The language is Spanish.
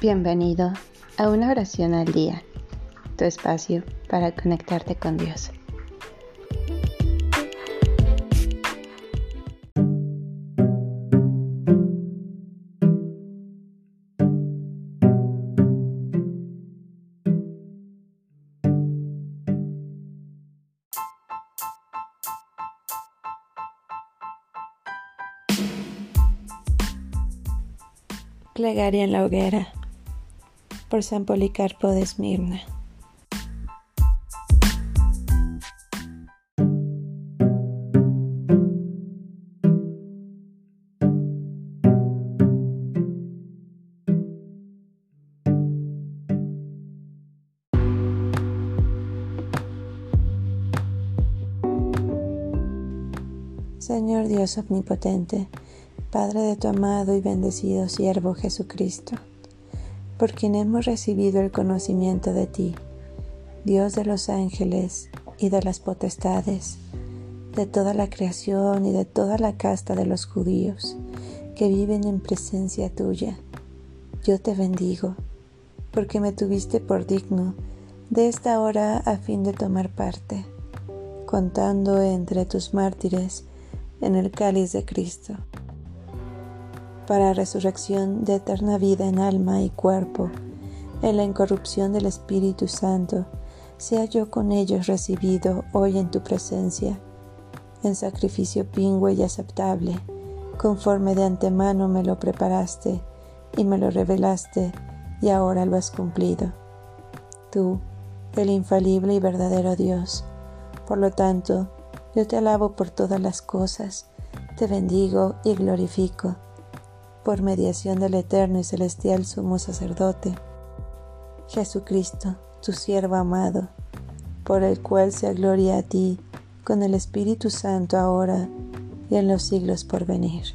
Bienvenido a una oración al día, tu espacio para conectarte con Dios. Plegaria en la hoguera por San Policarpo de Esmirna. Señor Dios omnipotente, Padre de tu amado y bendecido siervo Jesucristo por quien hemos recibido el conocimiento de ti, Dios de los ángeles y de las potestades, de toda la creación y de toda la casta de los judíos que viven en presencia tuya. Yo te bendigo, porque me tuviste por digno de esta hora a fin de tomar parte, contando entre tus mártires en el cáliz de Cristo para resurrección de eterna vida en alma y cuerpo, en la incorrupción del Espíritu Santo, sea yo con ellos recibido hoy en tu presencia, en sacrificio pingüe y aceptable, conforme de antemano me lo preparaste y me lo revelaste, y ahora lo has cumplido. Tú, el infalible y verdadero Dios, por lo tanto, yo te alabo por todas las cosas, te bendigo y glorifico por mediación del eterno y celestial sumo sacerdote, Jesucristo, tu siervo amado, por el cual sea gloria a ti con el Espíritu Santo ahora y en los siglos por venir.